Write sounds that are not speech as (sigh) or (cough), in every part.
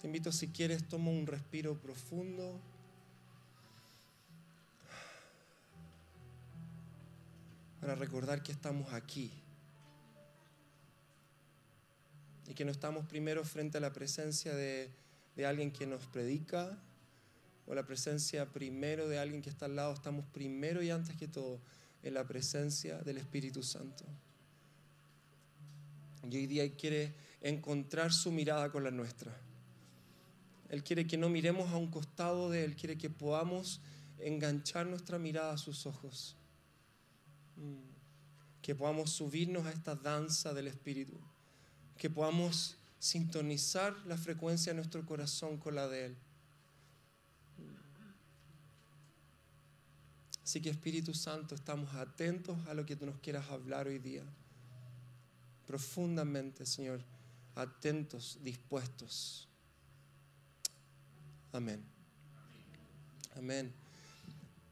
Te invito si quieres, toma un respiro profundo. Para recordar que estamos aquí. Y que no estamos primero frente a la presencia de, de alguien que nos predica o la presencia primero de alguien que está al lado. Estamos primero y antes que todo en la presencia del Espíritu Santo. Y hoy día quiere encontrar su mirada con la nuestra. Él quiere que no miremos a un costado de Él, quiere que podamos enganchar nuestra mirada a sus ojos. Mm. Que podamos subirnos a esta danza del Espíritu. Que podamos sintonizar la frecuencia de nuestro corazón con la de Él. Así que Espíritu Santo, estamos atentos a lo que tú nos quieras hablar hoy día. Profundamente, Señor, atentos, dispuestos. Amén. Amén.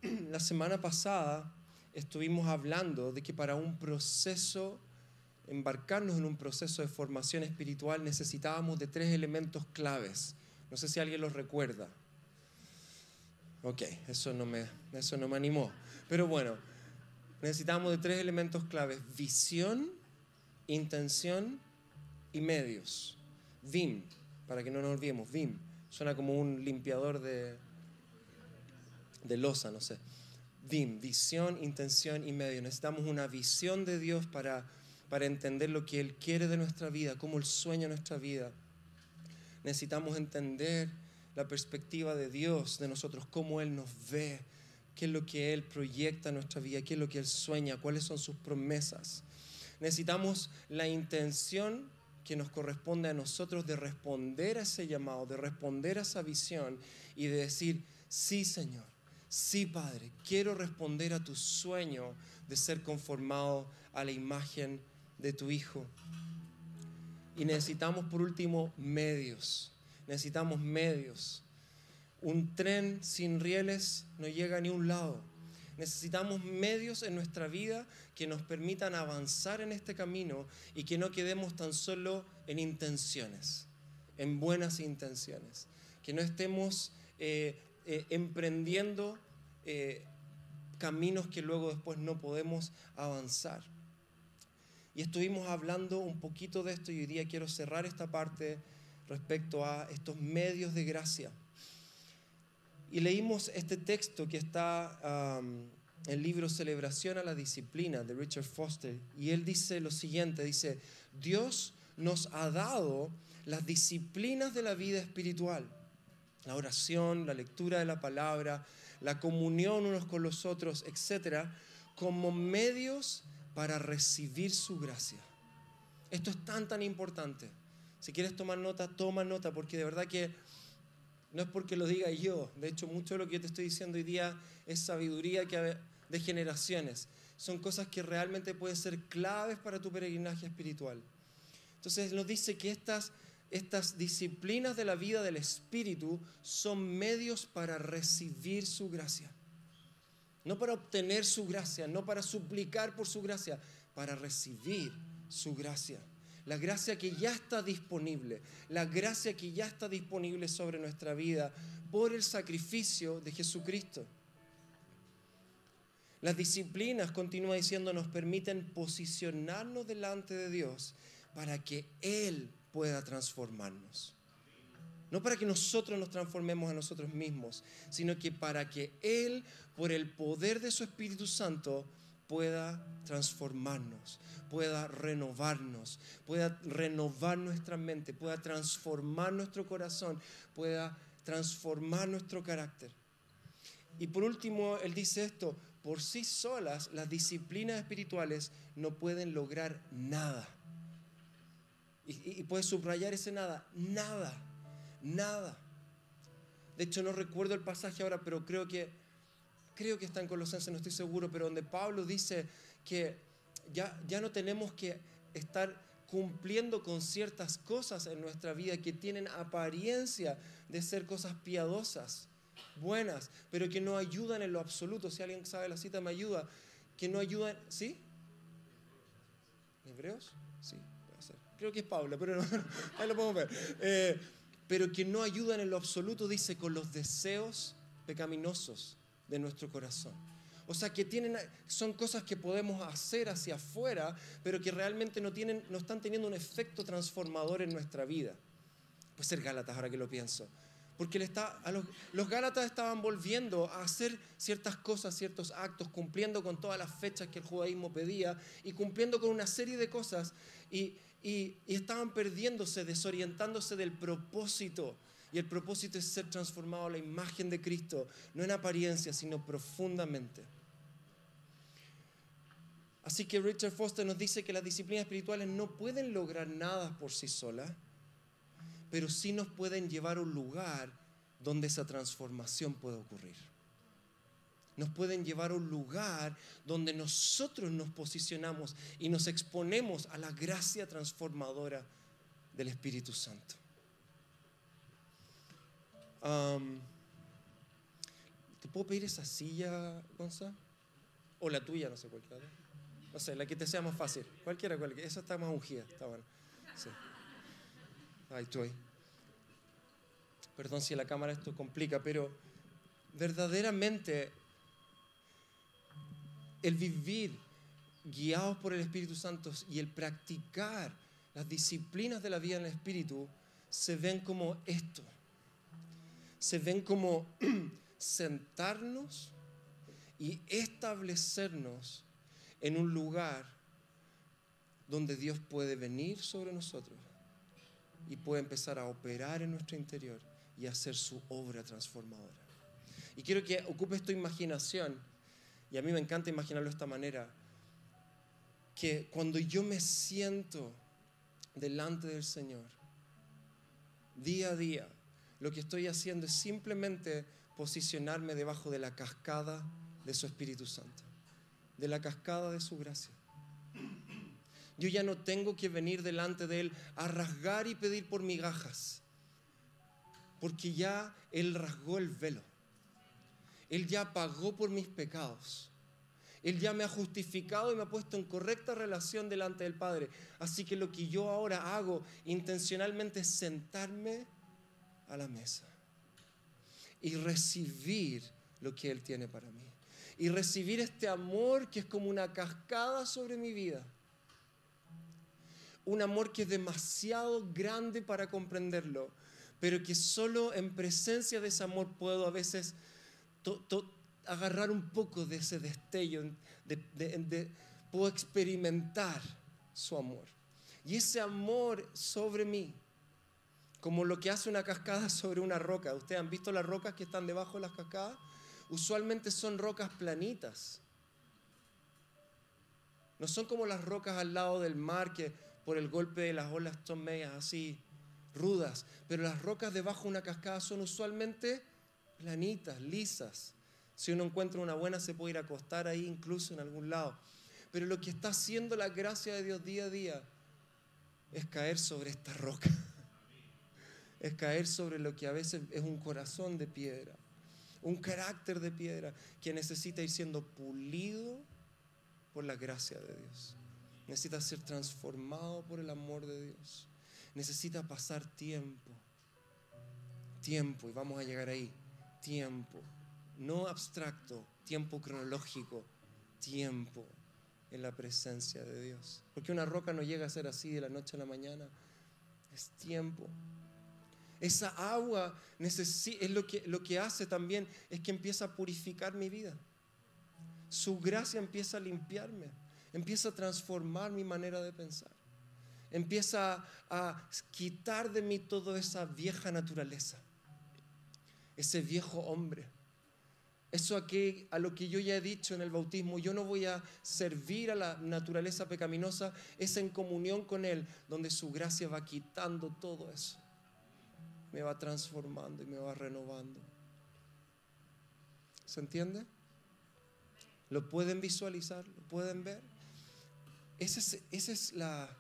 (clears throat) La semana pasada estuvimos hablando de que para un proceso, embarcarnos en un proceso de formación espiritual, necesitábamos de tres elementos claves. No sé si alguien los recuerda. Ok, eso no me, eso no me animó. Pero bueno, necesitamos de tres elementos claves. Visión, intención y medios. VIM, para que no nos olvidemos, VIM. Suena como un limpiador de, de losa, no sé. VIM, visión, intención y medio. Necesitamos una visión de Dios para, para entender lo que Él quiere de nuestra vida, cómo Él sueña nuestra vida. Necesitamos entender la perspectiva de Dios de nosotros, cómo Él nos ve, qué es lo que Él proyecta en nuestra vida, qué es lo que Él sueña, cuáles son sus promesas. Necesitamos la intención que nos corresponde a nosotros de responder a ese llamado, de responder a esa visión y de decir, sí Señor, sí Padre, quiero responder a tu sueño de ser conformado a la imagen de tu Hijo. Y necesitamos por último medios necesitamos medios. Un tren sin rieles no llega a ni un lado. Necesitamos medios en nuestra vida que nos permitan avanzar en este camino y que no quedemos tan solo en intenciones, en buenas intenciones. Que no estemos eh, eh, emprendiendo eh, caminos que luego después no podemos avanzar. Y estuvimos hablando un poquito de esto y hoy día quiero cerrar esta parte respecto a estos medios de gracia. Y leímos este texto que está en el libro Celebración a la Disciplina de Richard Foster. Y él dice lo siguiente, dice, Dios nos ha dado las disciplinas de la vida espiritual. La oración, la lectura de la palabra, la comunión unos con los otros, etcétera, como medios para recibir su gracia. Esto es tan, tan importante. Si quieres tomar nota, toma nota, porque de verdad que no es porque lo diga yo. De hecho, mucho de lo que yo te estoy diciendo hoy día es sabiduría que de generaciones. Son cosas que realmente pueden ser claves para tu peregrinaje espiritual. Entonces nos dice que estas, estas disciplinas de la vida del Espíritu son medios para recibir su gracia. No para obtener su gracia, no para suplicar por su gracia, para recibir su gracia la gracia que ya está disponible, la gracia que ya está disponible sobre nuestra vida por el sacrificio de Jesucristo. Las disciplinas, continúa diciendo, nos permiten posicionarnos delante de Dios para que Él pueda transformarnos. No para que nosotros nos transformemos a nosotros mismos, sino que para que Él, por el poder de su Espíritu Santo, pueda transformarnos, pueda renovarnos, pueda renovar nuestra mente, pueda transformar nuestro corazón, pueda transformar nuestro carácter. Y por último, él dice esto, por sí solas las disciplinas espirituales no pueden lograr nada. Y, y puedes subrayar ese nada, nada, nada. De hecho, no recuerdo el pasaje ahora, pero creo que creo que está en Colosenses, no estoy seguro, pero donde Pablo dice que ya, ya no tenemos que estar cumpliendo con ciertas cosas en nuestra vida que tienen apariencia de ser cosas piadosas, buenas, pero que no ayudan en lo absoluto. Si alguien sabe la cita, me ayuda. Que no ayudan, ¿sí? ¿Hebreos? Sí, puede ser. Creo que es Pablo, pero no, (laughs) ahí lo podemos ver. Eh, pero que no ayudan en lo absoluto, dice, con los deseos pecaminosos de nuestro corazón. O sea, que tienen, son cosas que podemos hacer hacia afuera, pero que realmente no, tienen, no están teniendo un efecto transformador en nuestra vida. Puede ser Gálatas, ahora que lo pienso. Porque está, a los, los, Gálatas estaban volviendo a hacer ciertas cosas, ciertos actos, cumpliendo con todas las fechas que el judaísmo pedía y cumpliendo con una serie de cosas. Y, y, y estaban perdiéndose, desorientándose del propósito. Y el propósito es ser transformado a la imagen de Cristo, no en apariencia, sino profundamente. Así que Richard Foster nos dice que las disciplinas espirituales no pueden lograr nada por sí solas, pero sí nos pueden llevar a un lugar donde esa transformación puede ocurrir. Nos pueden llevar a un lugar donde nosotros nos posicionamos y nos exponemos a la gracia transformadora del Espíritu Santo. ¿Te puedo pedir esa silla, Gonza? O la tuya, no sé cuál. No sé, la que te sea más fácil. Cualquiera, cualquiera. Esa está más ungida, está bueno. Sí. Ahí estoy. Perdón si la cámara esto complica, pero verdaderamente el vivir guiados por el Espíritu Santo y el practicar las disciplinas de la vida en el Espíritu se ven como esto. Se ven como (clears throat) sentarnos y establecernos en un lugar donde Dios puede venir sobre nosotros y puede empezar a operar en nuestro interior y hacer su obra transformadora. Y quiero que ocupes tu imaginación, y a mí me encanta imaginarlo de esta manera, que cuando yo me siento delante del Señor, día a día, lo que estoy haciendo es simplemente posicionarme debajo de la cascada de su Espíritu Santo de la cascada de su gracia. Yo ya no tengo que venir delante de Él a rasgar y pedir por migajas, porque ya Él rasgó el velo. Él ya pagó por mis pecados. Él ya me ha justificado y me ha puesto en correcta relación delante del Padre. Así que lo que yo ahora hago intencionalmente es sentarme a la mesa y recibir lo que Él tiene para mí y recibir este amor que es como una cascada sobre mi vida. Un amor que es demasiado grande para comprenderlo, pero que solo en presencia de ese amor puedo a veces agarrar un poco de ese destello, puedo experimentar su amor. Y ese amor sobre mí, como lo que hace una cascada (laughs) sobre una roca. ¿Ustedes han visto las rocas que están debajo de las cascadas? usualmente son rocas planitas. No son como las rocas al lado del mar que por el golpe de las olas son medias así rudas, pero las rocas debajo de una cascada son usualmente planitas, lisas. Si uno encuentra una buena se puede ir a acostar ahí incluso en algún lado. Pero lo que está haciendo la gracia de Dios día a día es caer sobre esta roca. (laughs) Es caer sobre lo que a veces es un corazón de piedra un carácter de piedra que necesita ir siendo pulido por la gracia de Dios. Necesita ser transformado por el amor de Dios. Necesita pasar tiempo. Tiempo, y vamos a llegar ahí. Tiempo. No abstracto, tiempo cronológico. Tiempo en la presencia de Dios. Porque una roca no llega a ser así de la noche a la mañana. Es tiempo. Esa agua es lo que, lo que hace también es que empieza a purificar mi vida. Su gracia empieza a limpiarme, empieza a transformar mi manera de pensar, empieza a quitar de mí toda esa vieja naturaleza, ese viejo hombre. Eso aquí, a lo que yo ya he dicho en el bautismo, yo no voy a servir a la naturaleza pecaminosa, es en comunión con Él, donde su gracia va quitando todo eso me va transformando y me va renovando. ¿Se entiende? ¿Lo pueden visualizar? ¿Lo pueden ver? Esa es, la,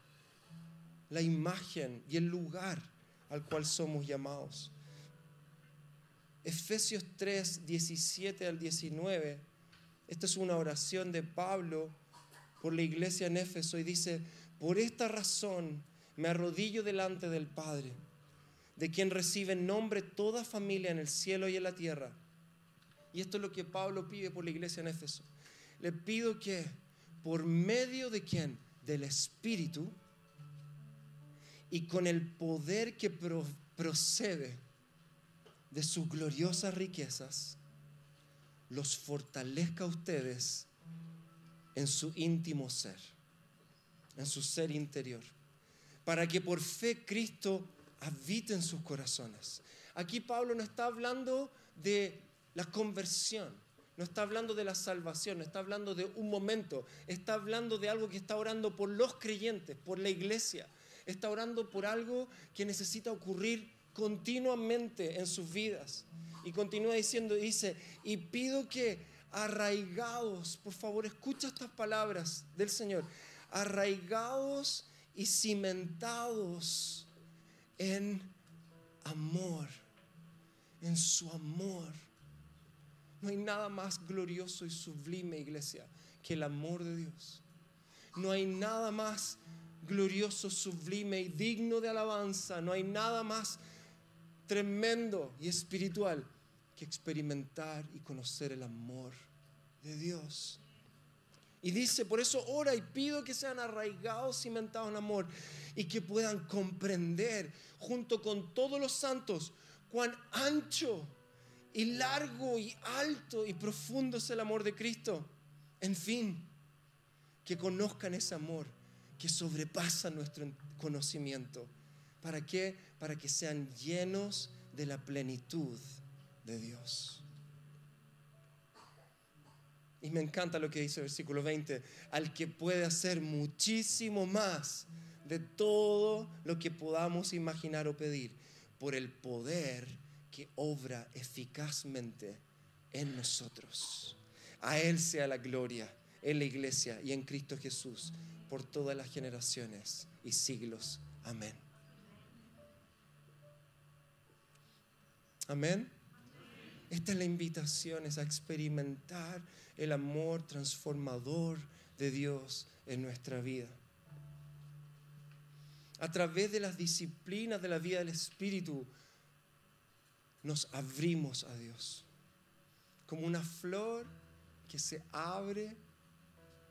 la imagen y el lugar al cual somos llamados. Efesios 3, 17 al 19. Esta es una oración de Pablo por la iglesia en Éfeso y dice, por esta razón me arrodillo delante del Padre de quien recibe nombre toda familia en el cielo y en la tierra. Y esto es lo que Pablo pide por la iglesia en Éfeso. Le pido que por medio de quién? Del Espíritu y con el poder que procede de sus gloriosas riquezas, los fortalezca a ustedes en su íntimo ser, en su ser interior, para que por fe Cristo habite en sus corazones. Aquí Pablo no está hablando de la conversión, no está hablando de la salvación, no está hablando de un momento, está hablando de algo que está orando por los creyentes, por la iglesia, está orando por algo que necesita ocurrir continuamente en sus vidas. Y continúa diciendo, dice, y pido que arraigados, por favor, escucha estas palabras del Señor, arraigados y cimentados en amor, en su amor. No hay nada más glorioso y sublime, iglesia, que el amor de Dios. No hay nada más glorioso, sublime y digno de alabanza. No hay nada más tremendo y espiritual que experimentar y conocer el amor de Dios. Y dice, por eso ora y pido que sean arraigados, cimentados en amor y que puedan comprender junto con todos los santos cuán ancho y largo y alto y profundo es el amor de Cristo. En fin, que conozcan ese amor que sobrepasa nuestro conocimiento. ¿Para qué? Para que sean llenos de la plenitud de Dios. Y me encanta lo que dice el versículo 20, al que puede hacer muchísimo más de todo lo que podamos imaginar o pedir, por el poder que obra eficazmente en nosotros. A Él sea la gloria en la iglesia y en Cristo Jesús por todas las generaciones y siglos. Amén. Amén. Esta es la invitación, es a experimentar el amor transformador de Dios en nuestra vida. A través de las disciplinas de la vida del Espíritu, nos abrimos a Dios. Como una flor que se abre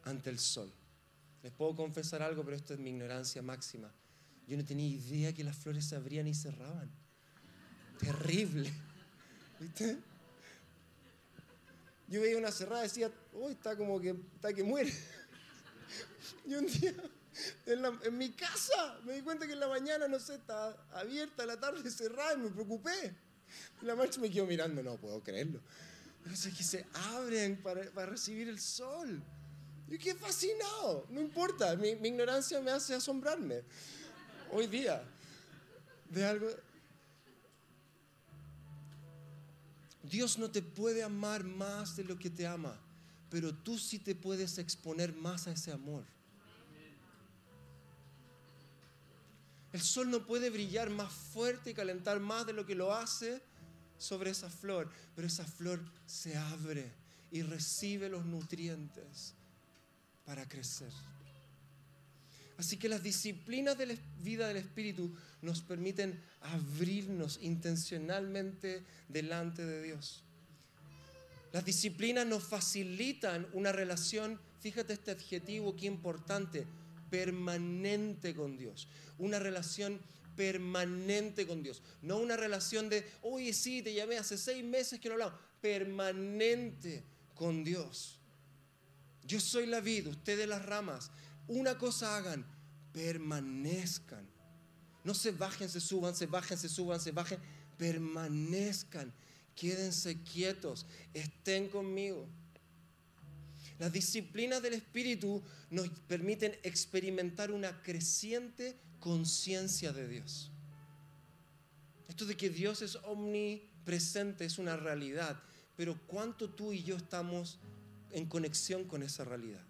ante el sol. Les puedo confesar algo, pero esto es mi ignorancia máxima. Yo no tenía idea que las flores se abrían y cerraban. Terrible. ¿Viste? Yo veía una cerrada decía, uy, está como que, está que muere. (laughs) Y un día, en, mi casa, me di cuenta que en la mañana, no sé, está abierta, la tarde cerrada y me preocupé. Y la marcha me quedó mirando, no puedo creerlo. Entonces que se abren para, para recibir el sol. Yo quedé fascinado, no importa, mi, mi ignorancia me hace asombrarme. Hoy día, de algo... Dios no te puede amar más de lo que te ama, pero tú sí te puedes exponer más a ese amor. El sol no puede brillar más fuerte y calentar más de lo que lo hace sobre esa flor, pero esa flor se abre y recibe los nutrientes para crecer. Así que las disciplinas de la vida del Espíritu nos permiten abrirnos intencionalmente delante de Dios. Las disciplinas nos facilitan una relación, fíjate este adjetivo qué importante, permanente con Dios. Una relación permanente con Dios. No una relación de, oye, sí, te llamé hace seis meses que no hablamos. Permanente con Dios. Yo soy la vida, ustedes las ramas. Una cosa hagan, permanezcan. No se bajen, se suban, se bajen, se suban, se bajen. Permanezcan. Quédense quietos. Estén conmigo. Las disciplinas del Espíritu nos permiten experimentar una creciente conciencia de Dios. Esto de que Dios es omnipresente es una realidad, pero ¿cuánto tú y yo estamos en conexión con esa realidad.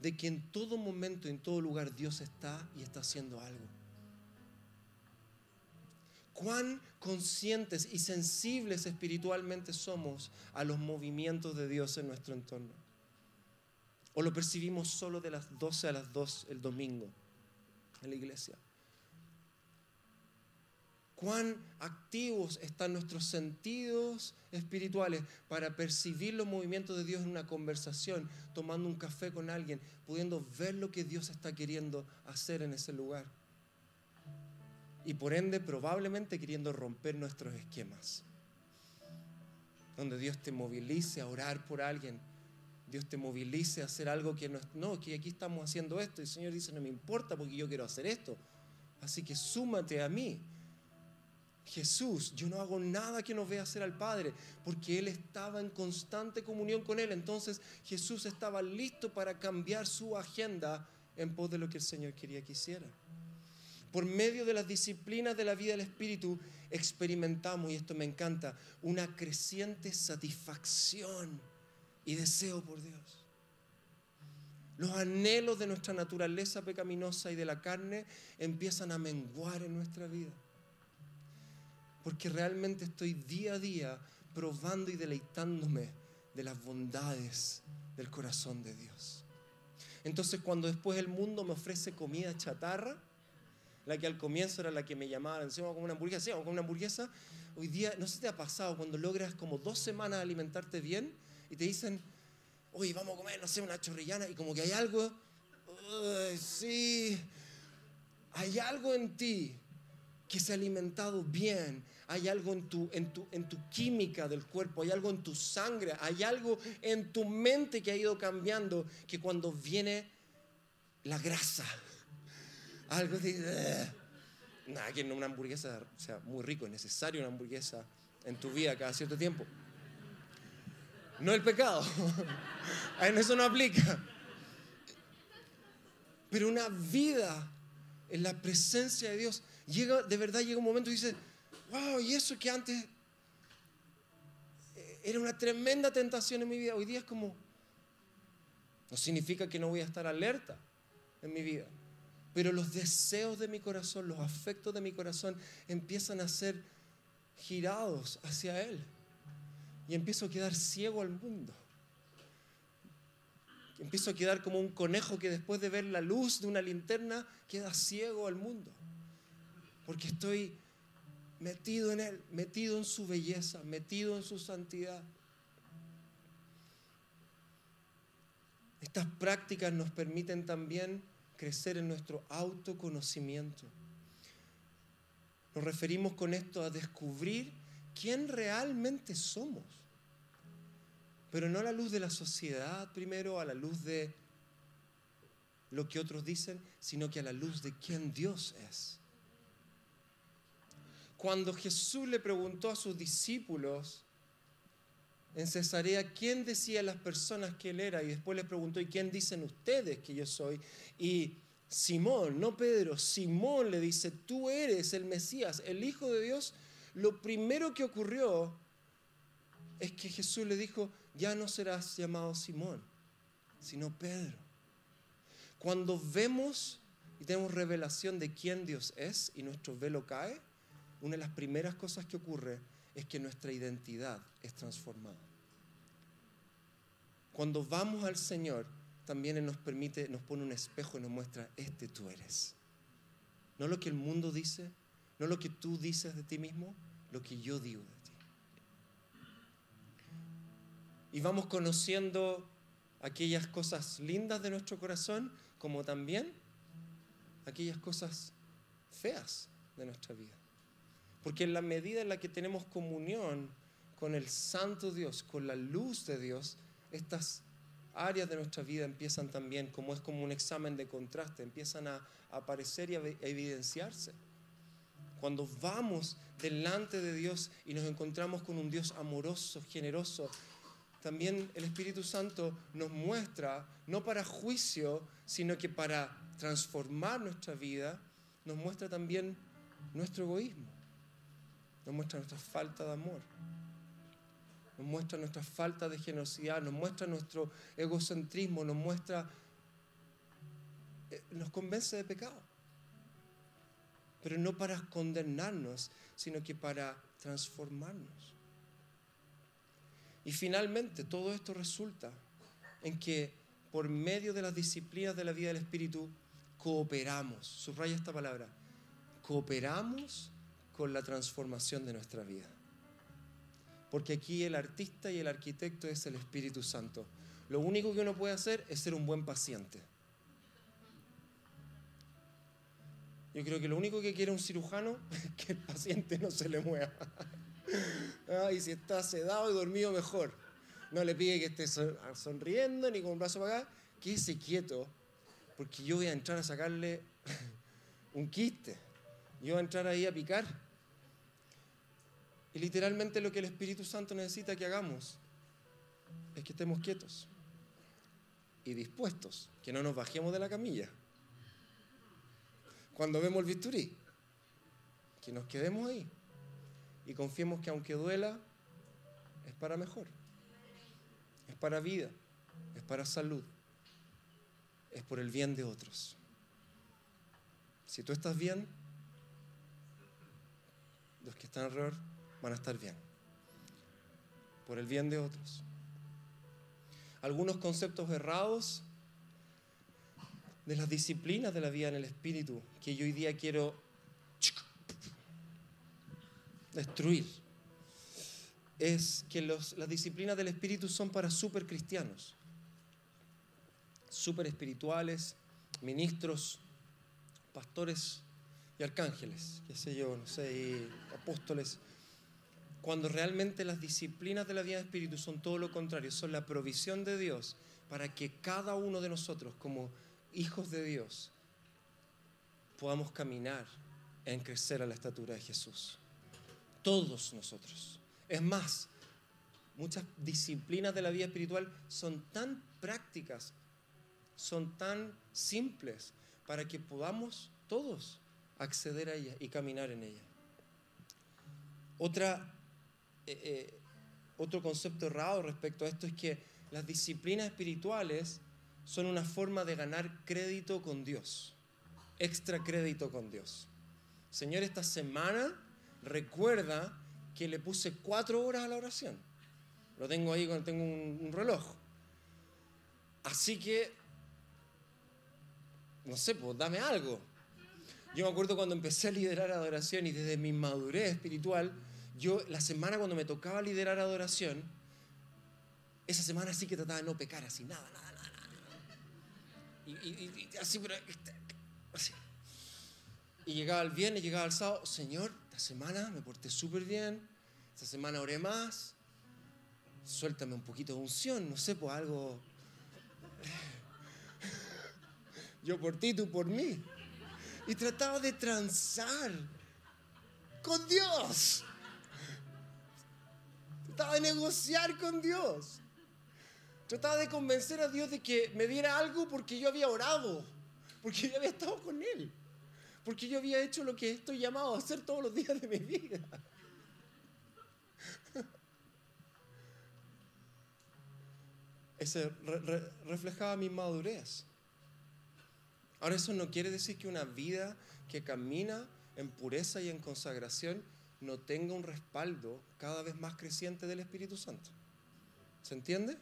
De que en todo momento, en todo lugar, Dios está y está haciendo algo. Cuán conscientes y sensibles espiritualmente somos a los movimientos de Dios en nuestro entorno. O lo percibimos solo de las 12 a las 2 el domingo en la iglesia. cuán activos están nuestros sentidos espirituales para percibir los movimientos de Dios en una conversación, tomando un café con alguien, pudiendo ver lo que Dios está queriendo hacer en ese lugar. Y por ende, probablemente queriendo romper nuestros esquemas. Donde Dios te movilice a orar por alguien, Dios te movilice a hacer algo que no, no, que aquí estamos haciendo esto. Y el Señor dice, no me importa porque yo quiero hacer esto. Así que súmate a mí. Jesús, yo no hago nada que no vea hacer al Padre, porque Él estaba en constante comunión con Él. Entonces Jesús estaba listo para cambiar su agenda en pos de lo que el Señor quería que hiciera. Por medio de las disciplinas de la vida del Espíritu experimentamos, y esto me encanta, una creciente satisfacción y deseo por Dios. Los anhelos de nuestra naturaleza pecaminosa y de la carne empiezan a menguar en nuestra vida porque realmente estoy día a día probando y deleitándome de las bondades del corazón de Dios. Entonces cuando después el mundo me ofrece comida chatarra, la que al comienzo era la que me llamaba encima como una hamburguesa, sí, como una hamburguesa, hoy día, no sé si te ha pasado cuando logras como dos semanas alimentarte bien y te dicen, oye, vamos a comer, no sé, una chorrillana, y como que hay algo, sí, hay algo en ti que se ha alimentado bien, hay algo en tu, en, tu, en tu química del cuerpo, hay algo en tu sangre, hay algo en tu mente que ha ido cambiando, que cuando viene la grasa, algo de... nada, que una hamburguesa sea muy rico, es necesario una hamburguesa en tu vida cada cierto tiempo. No el pecado, (laughs) en eso no aplica. Pero una vida en la presencia de Dios, llega, de verdad llega un momento y dice, wow, y eso que antes eh, era una tremenda tentación en mi vida, hoy día es como, no significa que no voy a estar alerta en mi vida, pero los deseos de mi corazón, los afectos de mi corazón empiezan a ser girados hacia Él. Y empiezo a quedar ciego al mundo. Empiezo a quedar como un conejo que después de ver la luz de una linterna queda ciego al mundo. Porque estoy metido en Él, metido en su belleza, metido en su santidad. Estas prácticas nos permiten también crecer en nuestro autoconocimiento. Nos referimos con esto a descubrir quién realmente somos, pero no a la luz de la sociedad primero, a la luz de lo que otros dicen, sino que a la luz de quién Dios es cuando Jesús le preguntó a sus discípulos en Cesarea quién decía las personas que él era y después les preguntó, ¿y quién dicen ustedes que yo soy? Y Simón, no Pedro, Simón le dice, tú eres el Mesías, el Hijo de Dios. Lo primero que ocurrió es que Jesús le dijo, ya no serás llamado Simón, sino Pedro. Cuando vemos y tenemos revelación de quién Dios es y nuestro velo cae, una de las primeras cosas que ocurre es que nuestra identidad es transformada. Cuando vamos al Señor, también Él nos permite, nos pone un espejo y nos muestra, este tú eres. No lo que el mundo dice, no lo que tú dices de ti mismo, lo que yo digo de ti. Y vamos conociendo aquellas cosas lindas de nuestro corazón, como también aquellas cosas feas de nuestra vida. Porque en la medida en la que tenemos comunión con el Santo Dios, con la luz de Dios, estas áreas de nuestra vida empiezan también, como es como un examen de contraste, empiezan a, aparecer y a evidenciarse. Cuando vamos delante de Dios y nos encontramos con un Dios amoroso, generoso, también el Espíritu Santo nos muestra, no para juicio, sino que para transformar nuestra vida, nos muestra también nuestro egoísmo nos muestra nuestra falta de amor, nos muestra nuestra falta de generosidad, nos muestra nuestro egocentrismo, nos muestra, eh, nos convence de pecado. Pero no para condenarnos, sino que para transformarnos. Y finalmente todo esto resulta en que por medio de las disciplinas de la vida del Espíritu cooperamos. Subraya esta palabra. Cooperamos con la transformación de nuestra vida. Porque aquí el artista y el arquitecto es el Espíritu Santo. Lo único que uno puede hacer es ser un buen paciente. Yo creo que lo único que quiere un cirujano (laughs) es que el paciente no se le mueva. (laughs) y si está sedado y dormido, mejor. No le pide que esté sonriendo ni con un brazo para acá, quédese quieto, porque yo voy a entrar a sacarle (laughs) un quiste. Yo voy a entrar ahí a picar. Y literalmente lo que el Espíritu Santo necesita que hagamos es que estemos quietos y dispuestos, que no nos bajemos de la camilla. Cuando vemos el bisturí, que nos quedemos ahí y confiemos que aunque duela, es para mejor, es para vida, es para salud, es por el bien de otros. Si tú estás bien, los que están alrededor van a estar bien, por el bien de otros. Algunos conceptos errados de las disciplinas de la vida en el espíritu que yo hoy día quiero destruir es que las disciplinas del espíritu son para super cristianos, super espirituales, ministros, pastores y arcángeles, qué sé yo, no sé, apóstoles, cuando realmente las disciplinas de la vida del Espíritu son todo lo contrario, son la provisión de Dios para que cada uno de nosotros, como hijos de Dios, podamos caminar en crecer a la estatura de Jesús. Todos nosotros. Es más, muchas disciplinas de la vida espiritual son tan prácticas, son tan simples, para que podamos todos acceder a ella y caminar en ella. Otra, eh, eh, otro concepto errado respecto a esto es que las disciplinas espirituales son una forma de ganar crédito con Dios, extra crédito con Dios. Señor, esta semana recuerda que le puse cuatro horas a la oración. Lo tengo ahí tengo un, reloj. Así que, no sé, pues dame algo. Yo me acuerdo cuando empecé a liderar adoración y desde mi madurez espiritual, yo la semana cuando me tocaba liderar adoración, esa semana sí que trataba de no pecar así, nada, nada, nada. nada. Y, así, pero este, así. Y llegaba el viernes, llegaba el sábado, Señor, esta semana me porté súper bien, esta semana oré más, suéltame un poquito de unción, no sé, pues algo. (laughs) Yo por ti, tú por mí y trataba de transar con Dios. Trataba de negociar con Dios. Trataba de convencer a Dios de que me diera algo porque yo había orado, porque yo había estado con Él, porque yo había hecho lo que estoy llamado a hacer todos los días de mi vida. (laughs) Ese reflejaba mi madurez. Ahora eso no quiere decir que una vida que camina en pureza y en consagración no tenga un respaldo cada vez más creciente del Espíritu Santo. ¿Se entiende?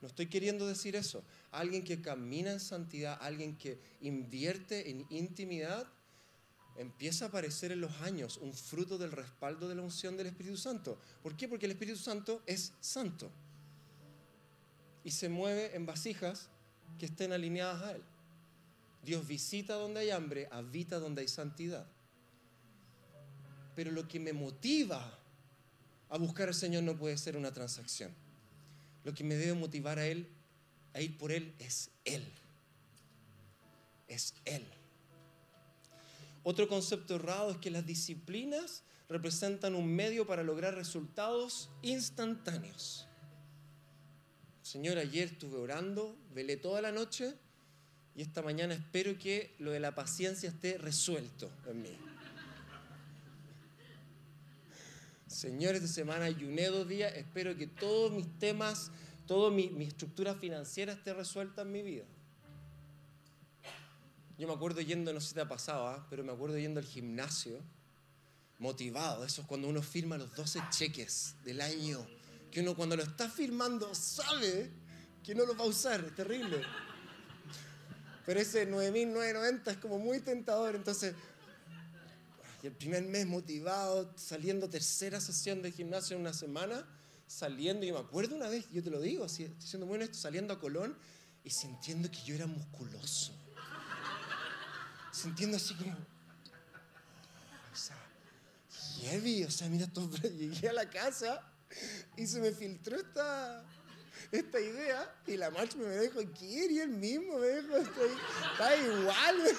No estoy queriendo decir eso. Alguien que camina en santidad, alguien que invierte en intimidad, empieza a aparecer en los años un fruto del respaldo de la unción del Espíritu Santo. ¿Por qué? Porque el Espíritu Santo es santo y se mueve en vasijas que estén alineadas a Él. Dios visita donde hay hambre, habita donde hay santidad. Pero lo que me motiva a buscar al Señor no puede ser una transacción. Lo que me debe motivar a Él, a ir por Él, es Él. Es Él. Otro concepto errado es que las disciplinas representan un medio para lograr resultados instantáneos. Señor, ayer estuve orando, velé toda la noche y esta mañana espero que lo de la paciencia esté resuelto en mí. Señor, esta semana ayuné dos días, espero que todos mis temas, toda mi, mi estructura financiera esté resuelta en mi vida. Yo me acuerdo yendo, no sé si te ha pasado, ¿ah? pero me acuerdo yendo al gimnasio, motivado. Eso es cuando uno firma los 12 cheques del año, que uno cuando lo está firmando sabe que no lo va a usar, es terrible pero ese 9.990 es como muy tentador. Entonces, y el primer mes motivado, saliendo tercera sesión de gimnasio en una semana, saliendo, y me acuerdo una vez, yo te lo digo, así, estoy siendo muy honesto, saliendo a Colón y sintiendo que yo era musculoso. Sintiendo así como, o sea, heavy, o sea, mira, todo, (laughs) llegué a la casa y se me filtró esta, esta idea y la marcha me dijo, ¿quién? Y él mismo me dijo, está, igual, me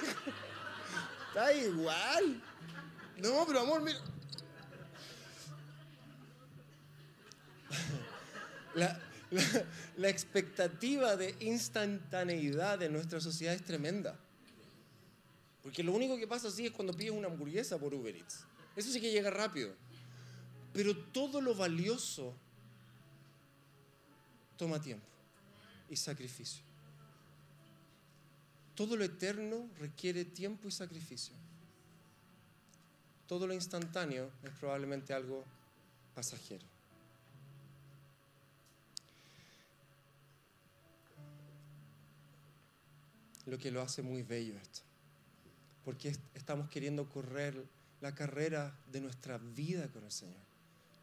está igual. No, pero amor, mira. La, expectativa de instantaneidad de nuestra sociedad es tremenda. Porque lo único que pasa así es cuando pides una hamburguesa por Uber Eats. Eso sí que llega rápido. Pero todo lo valioso toma tiempo y sacrificio. Todo lo eterno requiere tiempo y sacrificio. Todo lo instantáneo es probablemente algo pasajero. Lo que lo hace muy bello esto. Porque estamos queriendo correr la carrera de nuestra vida con el Señor.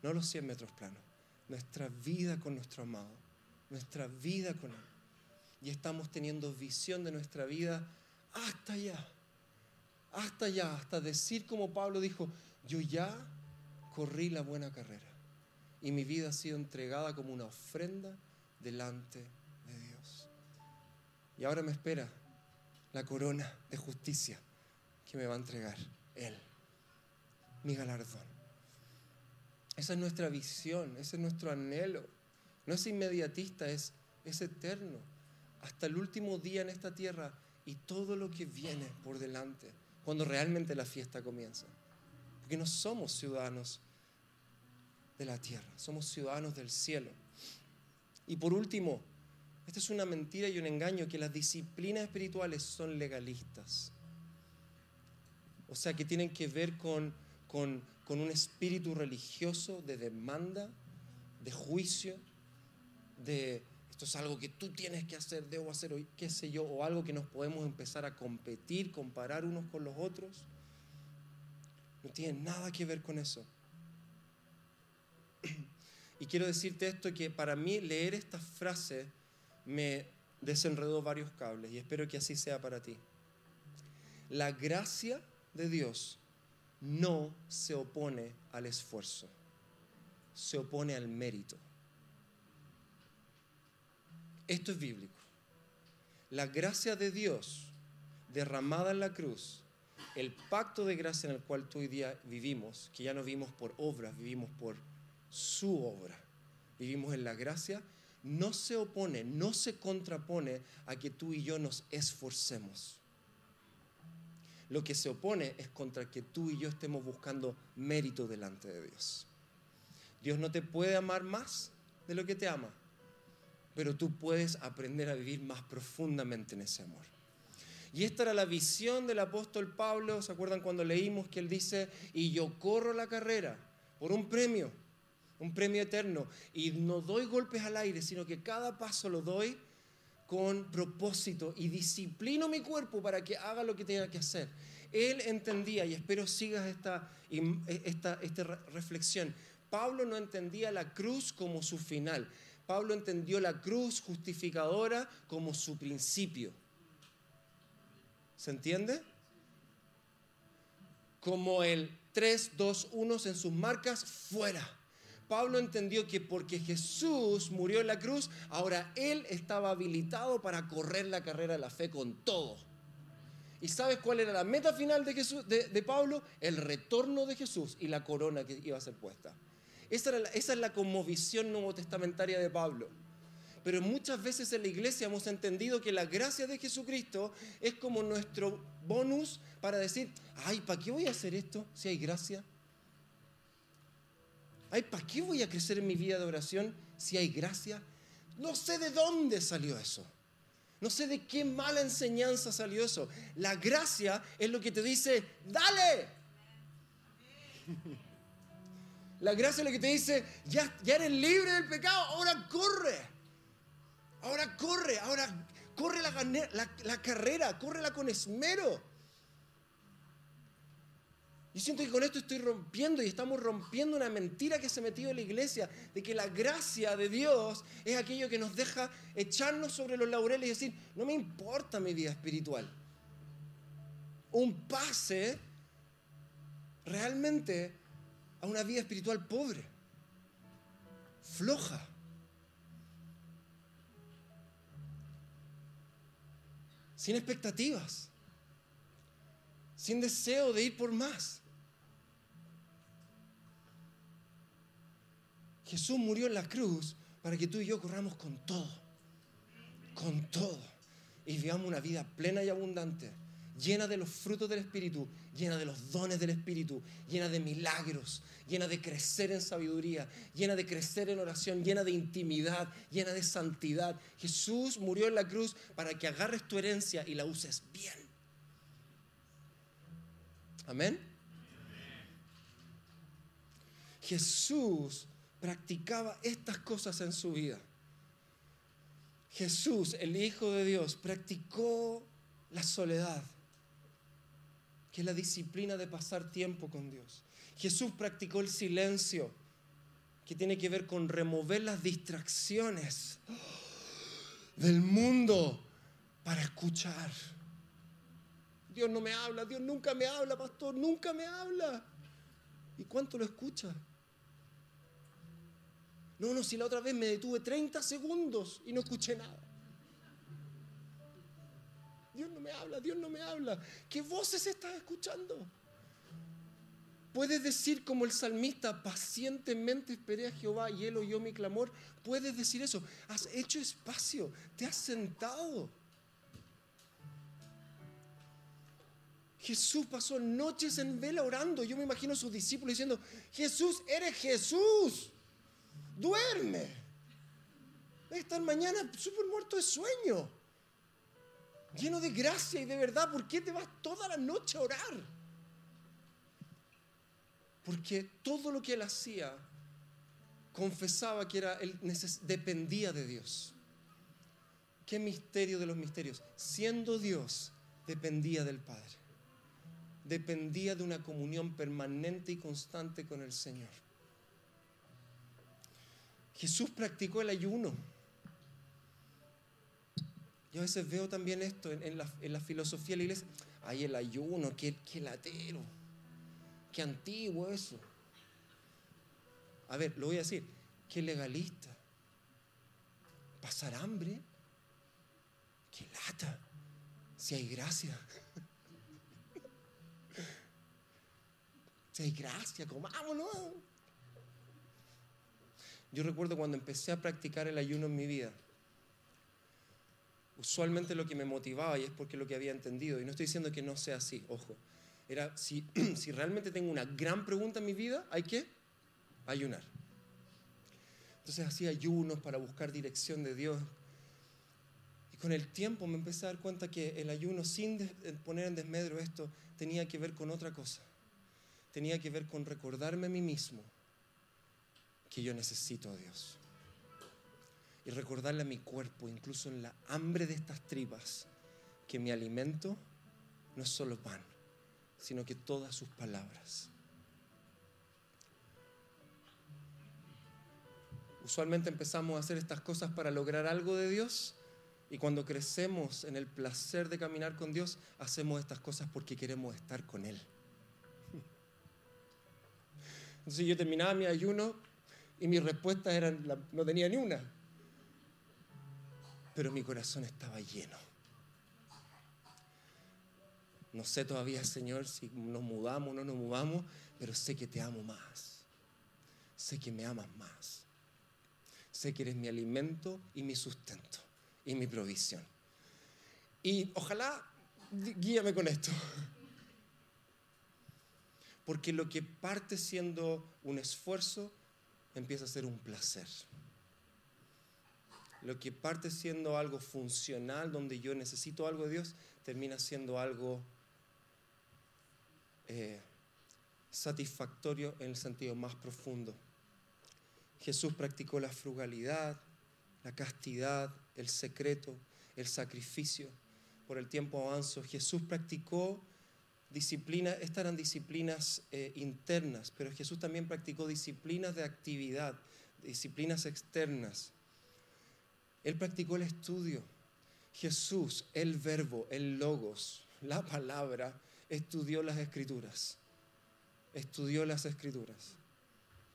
No los 100 metros planos. Nuestra vida con nuestro amado. Nuestra vida con Él. Y estamos teniendo visión de nuestra vida hasta allá. Hasta allá. Hasta decir como Pablo dijo, yo ya corrí la buena carrera. Y mi vida ha sido entregada como una ofrenda delante de Dios. Y ahora me espera la corona de justicia que me va a entregar Él, mi galardón. Esa es nuestra visión, ese es nuestro anhelo. No es inmediatista, es, es eterno. Hasta el último día en esta tierra y todo lo que viene por delante, cuando realmente la fiesta comienza. Porque no somos ciudadanos de la tierra, somos ciudadanos del cielo. Y por último, esta es una mentira y un engaño, que las disciplinas espirituales son legalistas. O sea, que tienen que ver con, con, un espíritu religioso de demanda, de juicio, de esto es algo que tú tienes que hacer, debo hacer, qué sé yo, o algo que nos podemos empezar a competir, comparar unos con los otros. No tiene nada que ver con eso. Y quiero decirte esto, que para mí leer esta frase me desenredó varios cables y espero que así sea para ti. La gracia de Dios no se opone al esfuerzo, se opone al mérito. Esto es bíblico. La gracia de Dios derramada en la cruz, el pacto de gracia en el cual tú hoy día vivimos, que ya no vivimos por obras, vivimos por su obra. Vivimos en la gracia, no se opone, no se contrapone a que tú y yo nos esforcemos. Lo que se opone es contra que tú y yo estemos buscando mérito delante de Dios. Dios no te puede amar más de lo que te ama, pero tú puedes aprender a vivir más profundamente en ese amor. Y esta era la visión del apóstol Pablo, ¿se acuerdan cuando leímos que él dice, y yo corro la carrera por un premio, un premio eterno, y no doy golpes al aire, sino que cada paso lo doy con propósito y disciplino mi cuerpo para que haga lo que tenga que hacer. Él entendía, y espero sigas esta, esta, esta reflexión, Pablo no entendía la cruz como su final, Pablo entendió la cruz justificadora como su principio. ¿Se entiende? Como el 3, 2, 1 en sus marcas, fuera. Pablo entendió que porque Jesús murió en la cruz, ahora él estaba habilitado para correr la carrera de la fe con todo. ¿Y sabes cuál era la meta final de, Jesús, de, Pablo? El retorno de Jesús y la corona que iba a ser puesta. Esa, esa es la conmovisión nuevo testamentaria de Pablo. Pero muchas veces en la iglesia hemos entendido que la gracia de Jesucristo es como nuestro bonus para decir, ay, ¿para qué voy a hacer esto si hay gracia? Ay, ¿para qué voy a crecer en mi vida de oración si hay gracia? No sé de dónde salió eso. No sé de qué mala enseñanza salió eso. La gracia es lo que te dice, dale. (laughs) La gracia es lo que te dice, ya, eres libre del pecado, ahora corre. Ahora corre, ahora corre la, la, carrera, córrela con esmero. Y siento que con esto estoy rompiendo y estamos rompiendo una mentira que se metió en la iglesia, de que la gracia de Dios es aquello que nos deja echarnos sobre los laureles y decir, no me importa mi vida espiritual. Un pase realmente a una vida espiritual pobre, floja. Sin expectativas, sin deseo de ir por más. Jesús murió en la cruz para que tú y yo corramos con todo, con todo, y vivamos una vida plena y abundante, llena de los frutos del Espíritu, llena de los dones del Espíritu, llena de milagros, llena de crecer en sabiduría, llena de crecer en oración, llena de intimidad, llena de santidad. Jesús murió en la cruz para que agarres tu herencia y la uses bien. Amén. Jesús practicaba estas cosas en su vida. Jesús, el Hijo de Dios, practicó la soledad, que es la disciplina de pasar tiempo con Dios. Jesús practicó el silencio, que tiene que ver con remover las distracciones del mundo para escuchar. Dios no me habla, Dios nunca me habla, pastor, nunca me habla. ¿Y cuánto lo escucha? No, no, si la otra vez me detuve 30 segundos y no escuché nada. Dios no me habla, Dios no me habla. ¿Qué voces estás escuchando? Puedes decir como el salmista, pacientemente esperé a Jehová y él oyó mi clamor. Puedes decir eso. Has hecho espacio, te has sentado. Jesús pasó noches en vela orando. Yo me imagino a sus discípulos diciendo, Jesús, eres Jesús duerme. Estar mañana súper muerto de sueño, lleno de gracia y de verdad. ¿Por qué te vas toda la noche a orar? Porque todo lo que él hacía confesaba que era, él dependía de Dios. Qué misterio de los misterios. Siendo Dios, dependía del Padre. Dependía de una comunión permanente y constante con el Señor. Jesús practicó el ayuno. Yo a veces veo también esto en, la, filosofía de la iglesia. Ay, el ayuno, qué, qué latero, qué antiguo eso. A ver, lo voy a decir, qué legalista. Pasar hambre, qué lata, si hay gracia. (laughs) si hay gracia, comámonos. Yo recuerdo cuando empecé a practicar el ayuno en mi vida, usualmente lo que me motivaba, y es porque lo que había entendido, y no estoy diciendo que no sea así, ojo, era si, (clears throat) si realmente tengo una gran pregunta en mi vida, hay que ayunar. Entonces hacía ayunos para buscar dirección de Dios. Y con el tiempo me empecé a dar cuenta que el ayuno, sin poner en desmedro esto, tenía que ver con otra cosa. Tenía que ver con recordarme a mí mismo que yo necesito a Dios. Y recordarle a mi cuerpo, incluso en la hambre de estas tripas, que mi alimento no es solo pan, sino que todas sus palabras. Usualmente empezamos a hacer estas cosas para lograr algo de Dios y cuando crecemos en el placer de caminar con Dios, hacemos estas cosas porque queremos estar con Él. Entonces yo terminaba mi ayuno y mis respuestas eran, no tenía ni una. Pero mi corazón estaba lleno. No sé todavía, Señor, si nos mudamos o no nos mudamos, pero sé que te amo más. Sé que me amas más. Sé que eres mi alimento y mi sustento y mi provisión. Y ojalá guíame con esto. Porque lo que parte siendo un esfuerzo empieza a ser un placer. Lo que parte siendo algo funcional, donde yo necesito algo de Dios, termina siendo algo eh, satisfactorio en el sentido más profundo. Jesús practicó la frugalidad, la castidad, el secreto, el sacrificio. Por el tiempo avanzo, Jesús practicó disciplinas, estas eran disciplinas eh, internas, pero Jesús también practicó disciplinas de actividad, disciplinas externas. Él practicó el estudio. Jesús, el verbo, el logos, la palabra, estudió las escrituras. Estudió las escrituras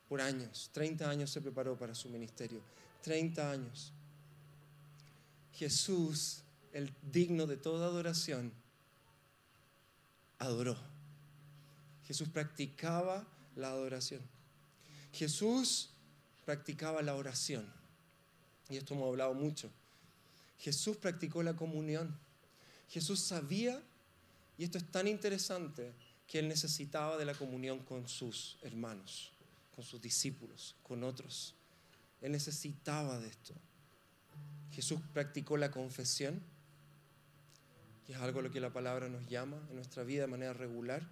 por años. 30 años se preparó para su ministerio. 30 años. Jesús, el digno de toda adoración, adoró. Jesús practicaba la adoración. Jesús practicaba la oración. Y esto hemos hablado mucho. Jesús practicó la comunión. Jesús sabía, y esto es tan interesante, que él necesitaba de la comunión con sus hermanos, con sus discípulos, con otros. Él necesitaba de esto. Jesús practicó la confesión, que es algo a lo que la palabra nos llama en nuestra vida de manera regular.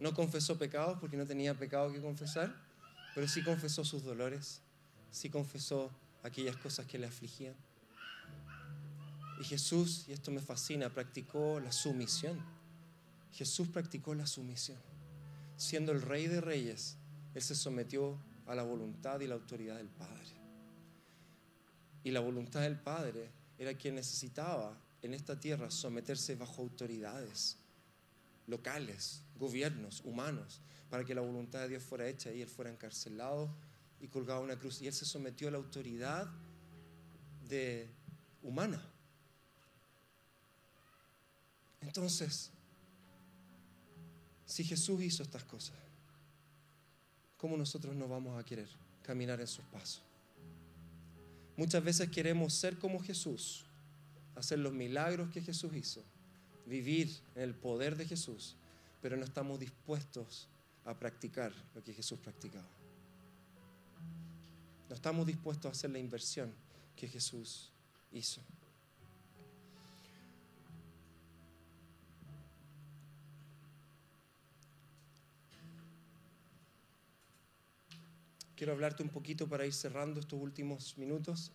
No confesó pecados porque no tenía pecado que confesar, pero sí confesó sus dolores, sí confesó aquellas cosas que le afligían. Y Jesús, y esto me fascina, practicó la sumisión. Jesús practicó la sumisión. Siendo el rey de reyes, Él se sometió a la voluntad y la autoridad del Padre. Y la voluntad del Padre era quien necesitaba en esta tierra someterse bajo autoridades locales, gobiernos, humanos, para que la voluntad de Dios fuera hecha y Él fuera encarcelado y colgado a una cruz. Y Él se sometió a la autoridad de humana. Entonces, si Jesús hizo estas cosas, ¿cómo nosotros no vamos a querer caminar en sus pasos? Muchas veces queremos ser como Jesús, hacer los milagros que Jesús hizo, vivir en el poder de Jesús, pero no estamos dispuestos a practicar lo que Jesús practicaba. No estamos dispuestos a hacer la inversión que Jesús hizo. quiero hablarte un poquito para ir cerrando estos últimos minutos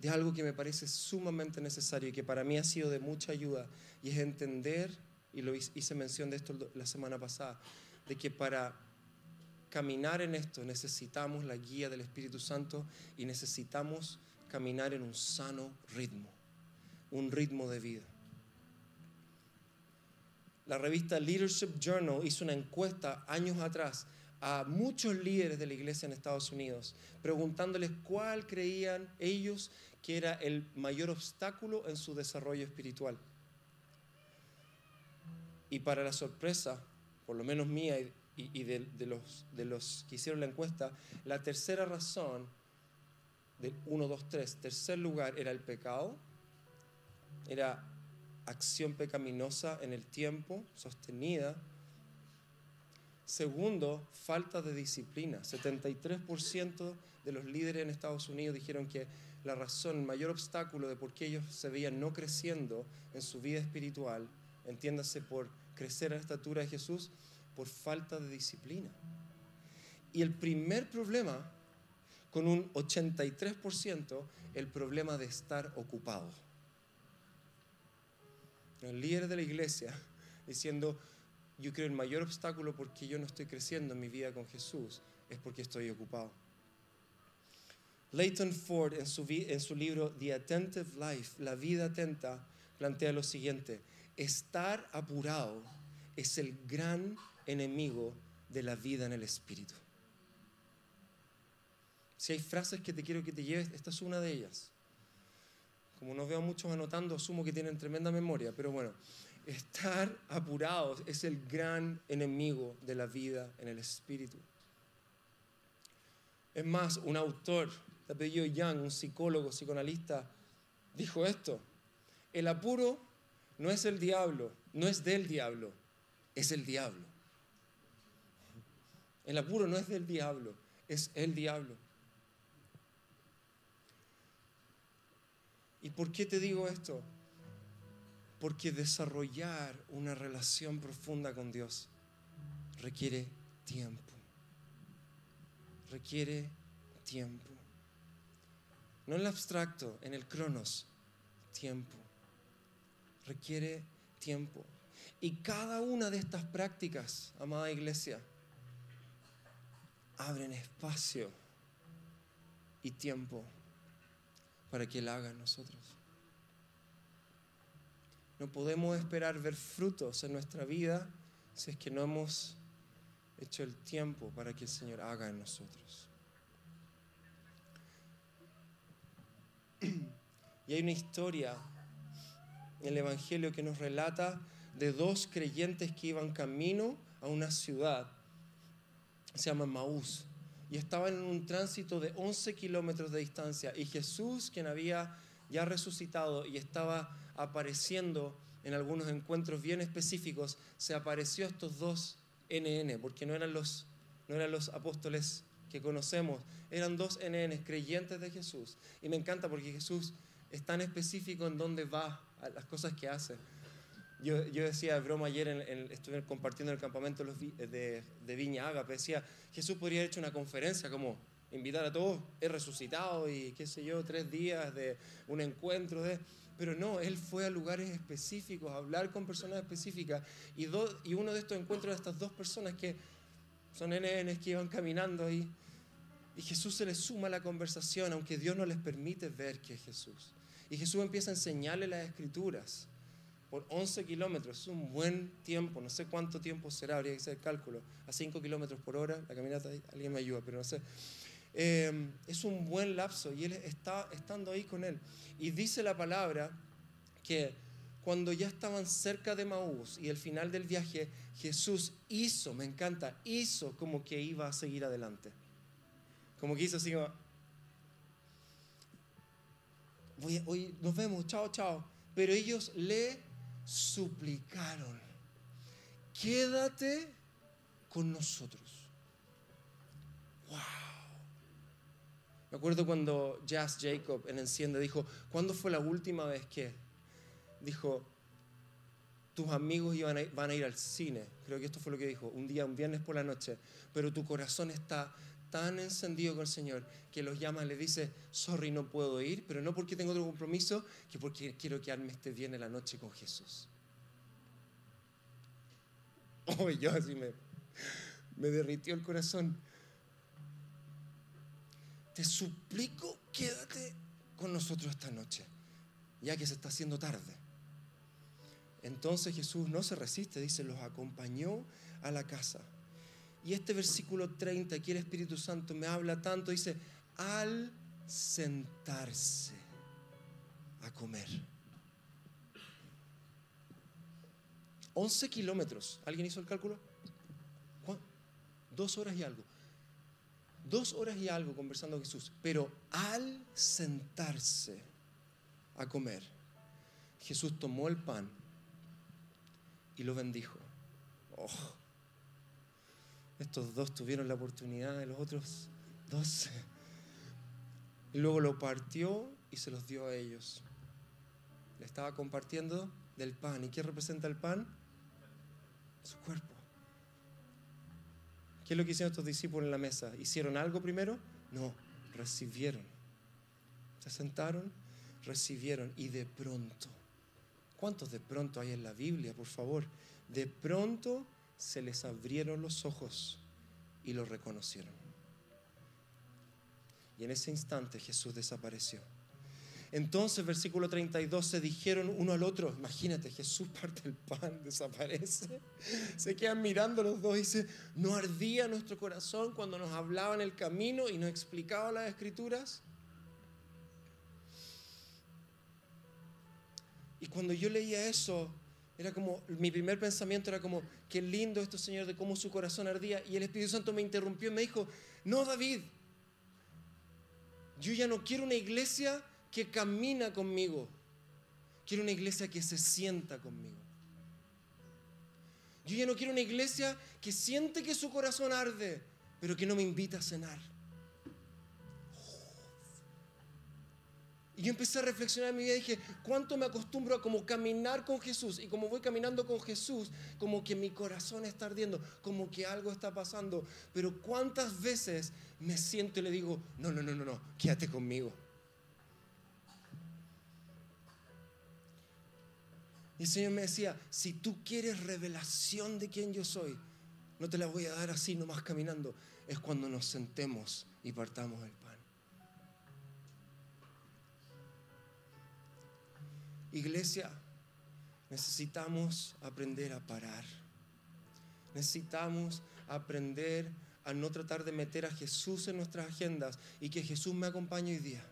de algo que me parece sumamente necesario y que para mí ha sido de mucha ayuda y es entender, y lo hice mención de esto la semana pasada, de que para caminar en esto necesitamos la guía del Espíritu Santo y necesitamos caminar en un sano ritmo, un ritmo de vida. La revista Leadership Journal hizo una encuesta años atrás a muchos líderes de la iglesia en Estados Unidos, preguntándoles cuál creían ellos que era el mayor obstáculo en su desarrollo espiritual. Y para la sorpresa, por lo menos mía y, de, los, de los que hicieron la encuesta, la tercera razón del 1, 2, 3, tercer lugar era el pecado, era acción pecaminosa en el tiempo, sostenida, Segundo, falta de disciplina. 73% de los líderes en Estados Unidos dijeron que la razón, el mayor obstáculo de por qué ellos se veían no creciendo en su vida espiritual, entiéndase por crecer a la estatura de Jesús, por falta de disciplina. Y el primer problema, con un 83%, el problema de estar ocupado. Los líderes de la iglesia diciendo, yo creo el mayor obstáculo porque yo no estoy creciendo en mi vida con Jesús es porque estoy ocupado. Leighton Ford en su, en su libro The Attentive Life, La vida atenta, plantea lo siguiente, estar apurado es el gran enemigo de la vida en el Espíritu. Si hay frases que te quiero que te lleves, esta es una de ellas. Como no veo muchos anotando, asumo que tienen tremenda memoria, pero bueno, Estar apurados es el gran enemigo de la vida en el espíritu. Es más, un autor de apellido Young, un psicólogo, psicoanalista, dijo esto. El apuro no es el diablo, no es del diablo, es el diablo. El apuro no es del diablo, es el diablo. ¿Y por qué te digo esto? Porque desarrollar una relación profunda con Dios requiere tiempo. Requiere tiempo. No en el abstracto, en el cronos, tiempo. Requiere tiempo. Y cada una de estas prácticas, amada iglesia, abren espacio y tiempo para que Él haga en nosotros. No podemos esperar ver frutos en nuestra vida si es que no hemos hecho el tiempo para que el Señor haga en nosotros. Y hay una historia en el Evangelio que nos relata de dos creyentes que iban camino a una ciudad, se llama Maús, y estaban en un tránsito de 11 kilómetros de distancia. Y Jesús, quien había ya resucitado y estaba apareciendo en algunos encuentros bien específicos, se apareció a estos dos NN, porque no eran los, no eran los apóstoles que conocemos, eran dos NN, creyentes de Jesús. Y me encanta porque Jesús es tan específico en dónde va, a las cosas que hace. Yo, yo decía de broma ayer, en, estuve compartiendo en el campamento de, Viña Ágape, decía, Jesús podría haber hecho una conferencia como invitar a todos, he resucitado y qué sé yo, tres días de un encuentro de... Pero no, él fue a lugares específicos, a hablar con personas específicas. Y, y uno de estos encuentros de estas dos personas que son NNs que iban caminando ahí. Y Jesús se les suma a la conversación, aunque Dios no les permite ver que es Jesús. Y Jesús empieza a enseñarle las escrituras por 11 kilómetros. Es un buen tiempo, no sé cuánto tiempo será, habría que hacer cálculo. A 5 kilómetros por hora, la caminata, alguien me ayuda, pero no sé. Eh, es un buen lapso y él está estando ahí con él. Y dice la palabra que cuando ya estaban cerca de Maús y el final del viaje, Jesús hizo, me encanta, hizo como que iba a seguir adelante. Como que hizo así como, hoy nos vemos, chao, chao. Pero ellos le suplicaron, quédate con nosotros. Wow. Me acuerdo cuando Jazz Jacob en Enciende dijo, ¿cuándo fue la última vez que? Dijo, tus amigos iban van a ir al cine. Creo que esto fue lo que dijo, un día, un viernes por la noche. Pero tu corazón está tan encendido con el Señor que los llama y le dice, sorry, no puedo ir, pero no porque tengo otro compromiso, que porque quiero que me esté bien en la noche con Jesús. (laughs) Oh, yo así me, me derritió el corazón. Te suplico, quédate con nosotros esta noche, ya que se está haciendo tarde. Entonces Jesús no se resiste, dice, los acompañó a la casa y este versículo 30, aquí el Espíritu Santo me habla tanto, dice, al sentarse a comer. 11 kilómetros. ¿Alguien hizo el cálculo? Dos horas y algo. Dos horas y algo conversando con Jesús. Pero al sentarse a comer, Jesús tomó el pan y lo bendijo. Oh, estos dos tuvieron la oportunidad de los otros doce. Y luego lo partió y se los dio a ellos. Le estaba compartiendo del pan. ¿Y qué representa el pan? Su cuerpo. ¿Qué es lo que hicieron estos discípulos en la mesa? ¿Hicieron algo primero? No, recibieron. Se sentaron, recibieron y de pronto. ¿Cuántos de pronto hay en la Biblia, por favor? De pronto se les abrieron los ojos y lo reconocieron. Y en ese instante Jesús desapareció. Entonces, versículo 32, se dijeron uno al otro, imagínate, Jesús parte el pan, (laughs) desaparece, se quedan mirando los dos y dice, ¿no ardía nuestro corazón cuando nos hablaba en el camino y nos explicaba las escrituras? Y cuando yo leía eso, era como, mi primer pensamiento era como, qué lindo esto, Señor, de cómo su corazón ardía. Y el Espíritu Santo me interrumpió y me dijo, no, David, yo ya no quiero una iglesia que camina conmigo. Quiero una iglesia que se sienta conmigo. Yo ya no quiero una iglesia que siente que su corazón arde, pero que no me invita a cenar. Y yo empecé a reflexionar en mi vida y dije, ¿cuánto me acostumbro a como caminar con Jesús? Y como voy caminando con Jesús, como que mi corazón está ardiendo, como que algo está pasando. Pero ¿cuántas veces me siento y le digo, no, no, no, no, no, quédate conmigo? Y el Señor me decía, si tú quieres revelación de quién yo soy, no te la voy a dar así nomás caminando. Es cuando nos sentemos y partamos el pan. Iglesia, necesitamos aprender a parar. Necesitamos aprender a no tratar de meter a Jesús en nuestras agendas y que Jesús me acompañe hoy día.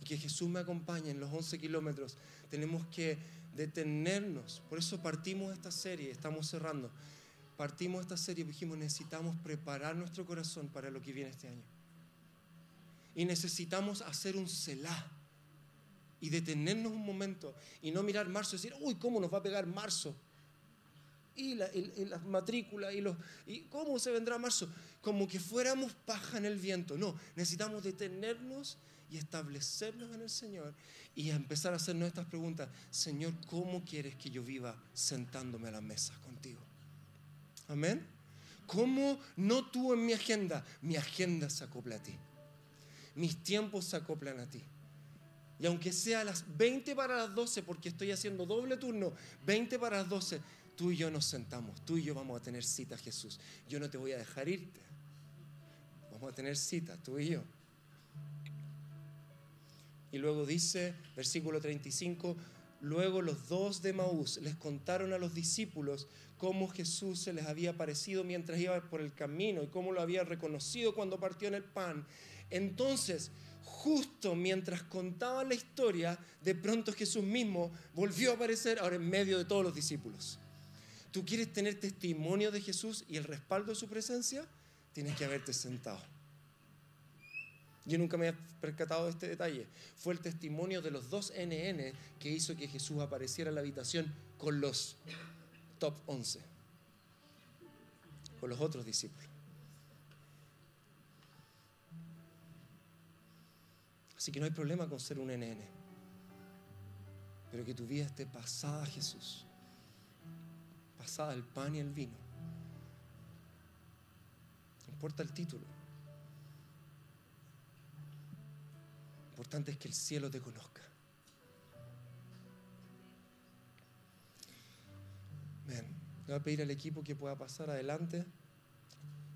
Y que Jesús me acompañe en los 11 kilómetros. Tenemos que detenernos. Por eso partimos esta serie, estamos cerrando. Partimos esta serie y dijimos, necesitamos preparar nuestro corazón para lo que viene este año. Y necesitamos hacer un celá y detenernos un momento y no mirar marzo y decir, uy, ¿cómo nos va a pegar marzo? Y la, matrícula y, los, y cómo se vendrá marzo. Como que fuéramos paja en el viento. No, necesitamos detenernos y establecernos en el Señor y empezar a hacernos estas preguntas. Señor, ¿cómo quieres que yo viva sentándome a la mesa contigo? Amén. ¿Cómo no tú en mi agenda? Mi agenda se acopla a ti. Mis tiempos se acoplan a ti. Y aunque sea a las 20 para las 12, porque estoy haciendo doble turno, 20 para las 12, tú y yo nos sentamos, tú y yo vamos a tener cita, Jesús. Yo no te voy a dejar irte. Vamos a tener cita, tú y yo. Y luego dice, versículo 35, luego los dos de Maús les contaron a los discípulos cómo Jesús se les había aparecido mientras iba por el camino y cómo lo había reconocido cuando partió en el pan. Entonces, justo mientras contaban la historia, de pronto Jesús mismo volvió a aparecer ahora en medio de todos los discípulos. ¿Tú quieres tener testimonio de Jesús y el respaldo de su presencia? Tienes que haberte sentado. Yo nunca me he percatado de este detalle. Fue el testimonio de los dos NN que hizo que Jesús apareciera en la habitación con los top 11, con los otros discípulos. Así que no hay problema con ser un NN, pero que tu vida esté pasada a Jesús, pasada el pan y el vino. No importa el título. importante es que el cielo te conozca. Bien, le voy a pedir al equipo que pueda pasar adelante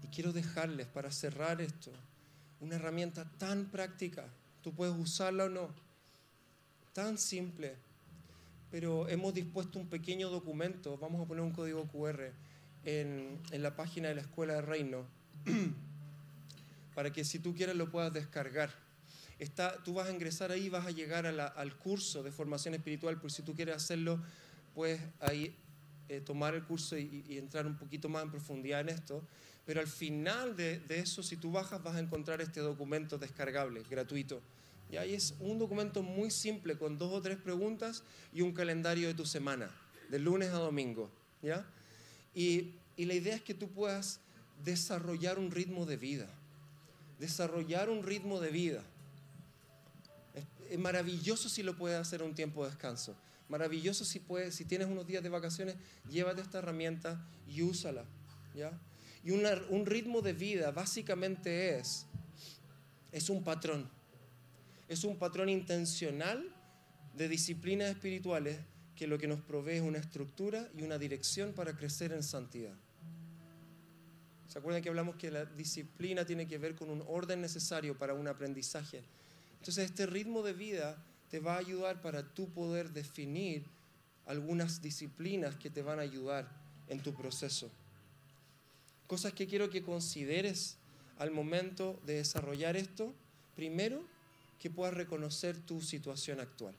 y quiero dejarles para cerrar esto una herramienta tan práctica. Tú puedes usarla o no, tan simple, pero hemos dispuesto un pequeño documento, vamos a poner un código QR en, en la página de la Escuela de Reino, (clears throat) para que si tú quieres lo puedas descargar. Tú vas a ingresar ahí, vas a llegar al curso de formación espiritual, por si tú quieres hacerlo, puedes ahí eh, tomar el curso y, entrar un poquito más en profundidad en esto. Pero al final de, eso, si tú bajas, vas a encontrar este documento descargable, gratuito. Y ahí es un documento muy simple, con dos o tres preguntas y un calendario de tu semana, de lunes a domingo. ¿ya? Y, la idea es que tú puedas desarrollar un ritmo de vida. Desarrollar un ritmo de vida es maravilloso si lo puedes hacer a un tiempo de descanso. Maravilloso si puedes, si tienes unos días de vacaciones, llévate esta herramienta y úsala. ¿ya? Y un ritmo de vida básicamente es, es un patrón. Es un patrón intencional de disciplinas espirituales que lo que nos provee es una estructura y una dirección para crecer en santidad. ¿Se acuerdan que hablamos que la disciplina tiene que ver con un orden necesario para un aprendizaje? Entonces este ritmo de vida te va a ayudar para tú poder definir algunas disciplinas que te van a ayudar en tu proceso. Cosas que quiero que consideres al momento de desarrollar esto. Primero, que puedas reconocer tu situación actual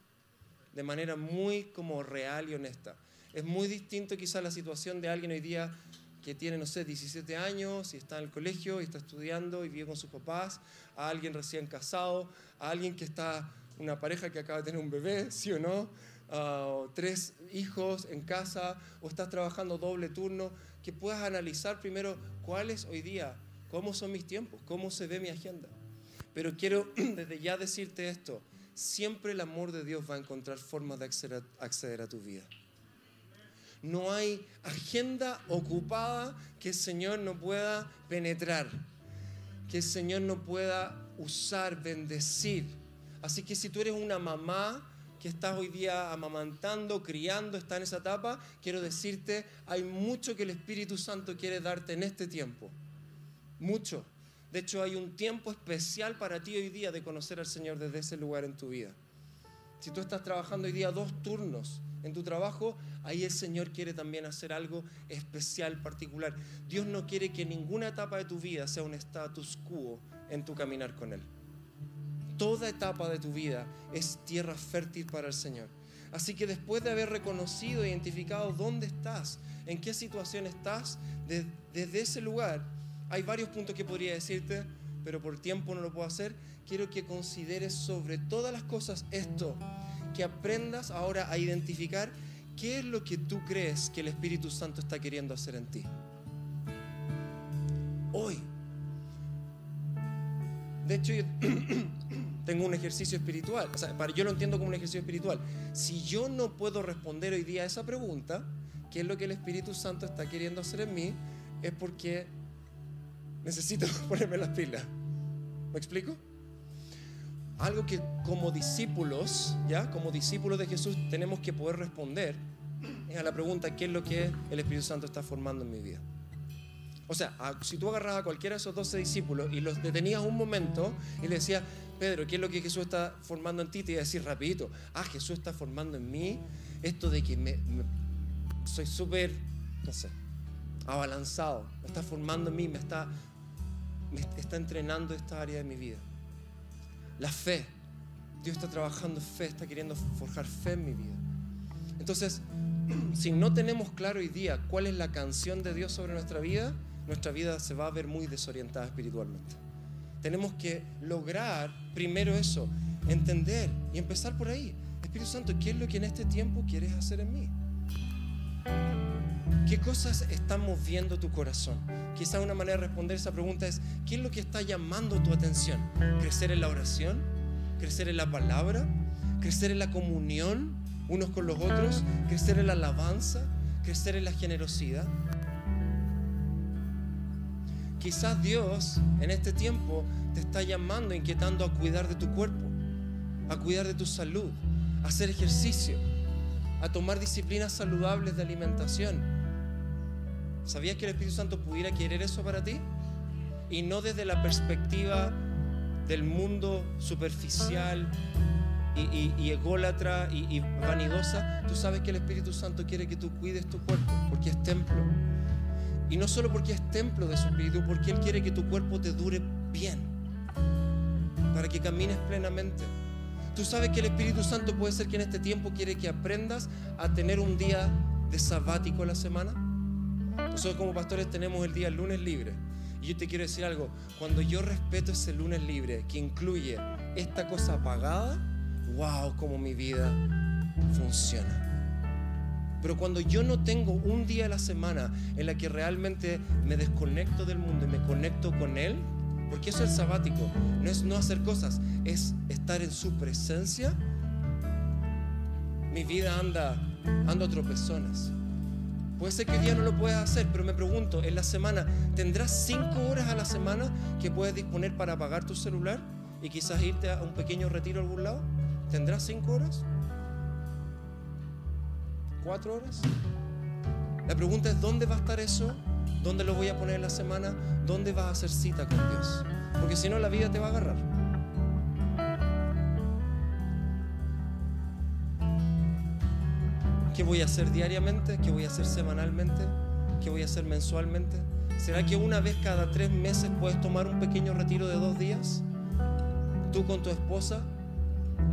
de manera muy como real y honesta. Es muy distinto quizá la situación de alguien hoy día que tiene, no sé, 17 años y está en el colegio y está estudiando y vive con sus papás, a alguien recién casado, a alguien que está, una pareja que acaba de tener un bebé, (laughs) sí o no, uh, tres hijos en casa, o estás trabajando doble turno, que puedas analizar primero cuál es hoy día, cómo son mis tiempos, cómo se ve mi agenda. Pero quiero (clears throat) desde ya decirte esto, siempre el amor de Dios va a encontrar formas de acceder a tu vida. No hay agenda ocupada que el Señor no pueda penetrar, que el Señor no pueda usar, bendecir. Así que si tú eres una mamá que estás hoy día amamantando, criando, está en esa etapa, quiero decirte, hay mucho que el Espíritu Santo quiere darte en este tiempo. Mucho. De hecho, hay un tiempo especial para ti hoy día de conocer al Señor desde ese lugar en tu vida. Si tú estás trabajando hoy día dos turnos en tu trabajo, ahí el Señor quiere también hacer algo especial, particular. Dios no quiere que ninguna etapa de tu vida sea un status quo en tu caminar con Él. Toda etapa de tu vida es tierra fértil para el Señor. Así que después de haber reconocido e identificado dónde estás, en qué situación estás, desde ese lugar, hay varios puntos que podría decirte, pero por tiempo no lo puedo hacer. Quiero que consideres sobre todas las cosas esto que aprendas ahora a identificar qué es lo que tú crees que el Espíritu Santo está queriendo hacer en ti. Hoy. De hecho, yo (clears throat) tengo un ejercicio espiritual. Sea, yo lo entiendo como un ejercicio espiritual. Si yo no puedo responder hoy día a esa pregunta, ¿qué es lo que el Espíritu Santo está queriendo hacer en mí? Es porque necesito (laughs) ponerme las pilas. ¿Me explico? algo que como discípulos, ¿ya? Como discípulos de Jesús tenemos que poder responder es a la pregunta, ¿qué es lo que el Espíritu Santo está formando en mi vida? O sea, si tú agarras a cualquiera de esos 12 discípulos y los detenías un momento y le decías, Pedro, ¿qué es lo que Jesús está formando en ti? Te iba a decir rapidito, ah, Jesús está formando en mí esto de que me, soy súper, no sé, abalanzado, me está formando en mí, me está, me está entrenando esta área de mi vida. La fe. Dios está trabajando fe, está queriendo forjar fe en mi vida. Entonces, (clears throat) si no tenemos claro hoy día cuál es la canción de Dios sobre nuestra vida, nuestra vida se va a ver muy desorientada espiritualmente. Tenemos que lograr primero eso, entender y empezar por ahí. Espíritu Santo, ¿qué es lo que en este tiempo quieres hacer en mí? ¿Qué cosas están moviendo tu corazón? Quizá una manera de responder esa pregunta es, ¿qué es lo que está llamando tu atención? ¿Crecer en la oración? ¿Crecer en la palabra? ¿Crecer en la comunión unos con los otros? ¿Crecer en la alabanza? ¿Crecer en la generosidad? Quizás Dios en este tiempo te está llamando, inquietando a cuidar de tu cuerpo, a cuidar de tu salud, a hacer ejercicio, a tomar disciplinas saludables de alimentación ¿Sabías que el Espíritu Santo pudiera querer eso para ti? Y no desde la perspectiva del mundo superficial y, ególatra y, y, vanidosa. Tú sabes que el Espíritu Santo quiere que tú cuides tu cuerpo porque es templo. Y no solo porque es templo de su Espíritu, porque Él quiere que tu cuerpo te dure bien, para que camines plenamente. Tú sabes que el Espíritu Santo puede ser que en este tiempo quiere que aprendas a tener un día de sabático a la semana nosotros como pastores tenemos el día lunes libre. Y yo te quiero decir algo, cuando yo respeto ese lunes libre que incluye esta cosa apagada, wow, como mi vida funciona. Pero cuando yo no tengo un día a la semana en la que realmente me desconecto del mundo y me conecto con Él, porque eso es el sabático, no es no hacer cosas, es estar en su presencia, mi vida anda, anda a tropezones. Puede ser que hoy día no lo puedas hacer, pero me pregunto, en la semana, ¿tendrás cinco horas a la semana que puedes disponer para apagar tu celular y quizás irte a un pequeño retiro a algún lado? ¿Tendrás cinco horas? ¿Cuatro horas? La pregunta es, ¿dónde va a estar eso? ¿Dónde lo voy a poner en la semana? ¿Dónde vas a hacer cita con Dios? Porque si no, la vida te va a agarrar. ¿Qué voy a hacer diariamente? ¿Qué voy a hacer semanalmente? ¿Qué voy a hacer mensualmente? ¿Será que una vez cada tres meses puedes tomar un pequeño retiro de dos días? Tú con tu esposa.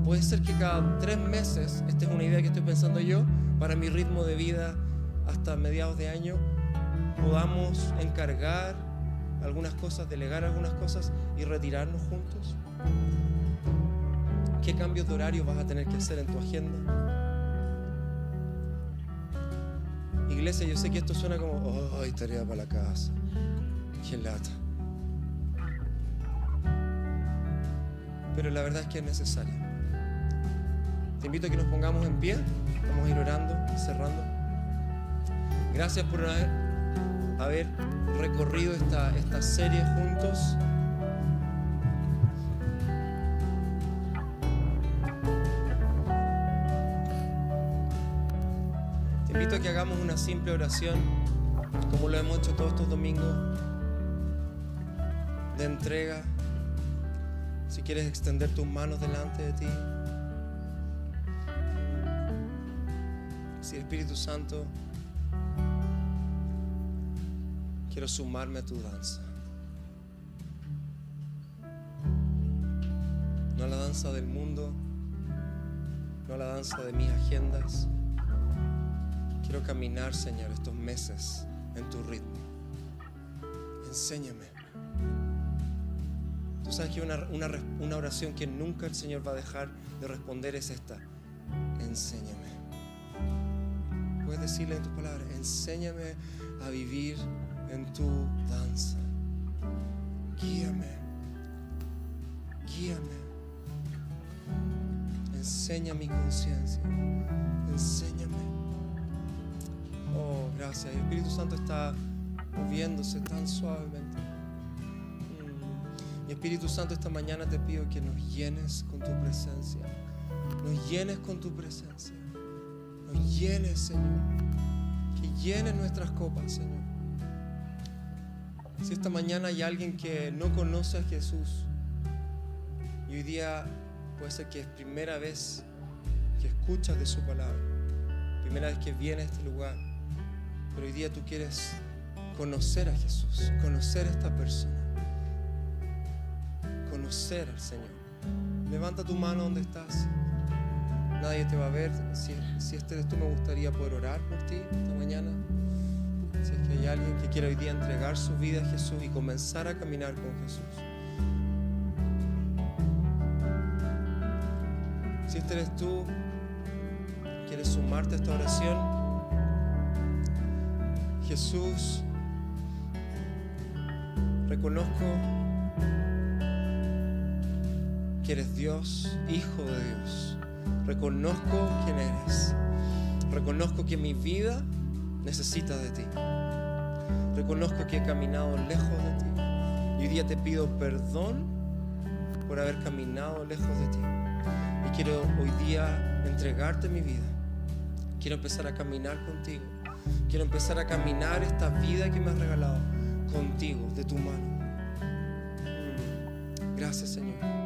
Puede ser que cada tres meses, esta es una idea que estoy pensando yo, para mi ritmo de vida hasta mediados de año, podamos encargar algunas cosas, delegar algunas cosas y retirarnos juntos. ¿Qué cambios de horario vas a tener que hacer en tu agenda? Iglesia, yo sé que esto suena como, oh, tarea para la casa. Qué lata. Pero la verdad es que es necesario. Te invito a que nos pongamos en pie. Vamos a ir orando, cerrando. Gracias por haber, recorrido esta, esta serie juntos. Te invito a que hagamos una simple oración, como lo hemos hecho todos estos domingos, de entrega. Si quieres extender tus manos delante de ti. Espíritu Santo, quiero sumarme a tu danza. No a la danza del mundo, no a la danza de mis agendas. Quiero caminar, Señor, estos meses en tu ritmo. Enséñame. Tú sabes que una, una, oración que nunca el Señor va a dejar de responder es esta. Enséñame. Puedes decirle en tus palabras, enséñame a vivir en tu danza. Guíame. Guíame. Enseña mi conciencia. Enséñame. Oh, gracias. El Espíritu Santo está moviéndose tan suavemente. Mm. Y Espíritu Santo, esta mañana te pido que nos llenes con tu presencia. Nos llenes con tu presencia. Nos Señor. Que llenes nuestras copas, Señor. Si esta mañana hay alguien que no conoce a Jesús y hoy día puede ser que es primera vez que escuchas de su palabra, primera vez que viene a este lugar, pero hoy día tú quieres conocer a Jesús, conocer a esta persona, conocer al Señor. Levanta tu mano donde estás. Nadie te va a ver. Si, si este eres tú, me gustaría poder orar por ti esta mañana. Si es que hay alguien que quiere hoy día entregar su vida a Jesús y comenzar a caminar con Jesús. Si este eres tú, quieres sumarte a esta oración, Jesús, reconozco que eres Dios, Hijo de Dios. Reconozco quién eres. Reconozco que mi vida necesita de ti. Reconozco que he caminado lejos de ti. Y hoy día te pido perdón por haber caminado lejos de ti. Y quiero hoy día entregarte mi vida. Quiero empezar a caminar contigo. Quiero empezar a caminar esta vida que me has regalado contigo, de tu mano. Gracias, Señor.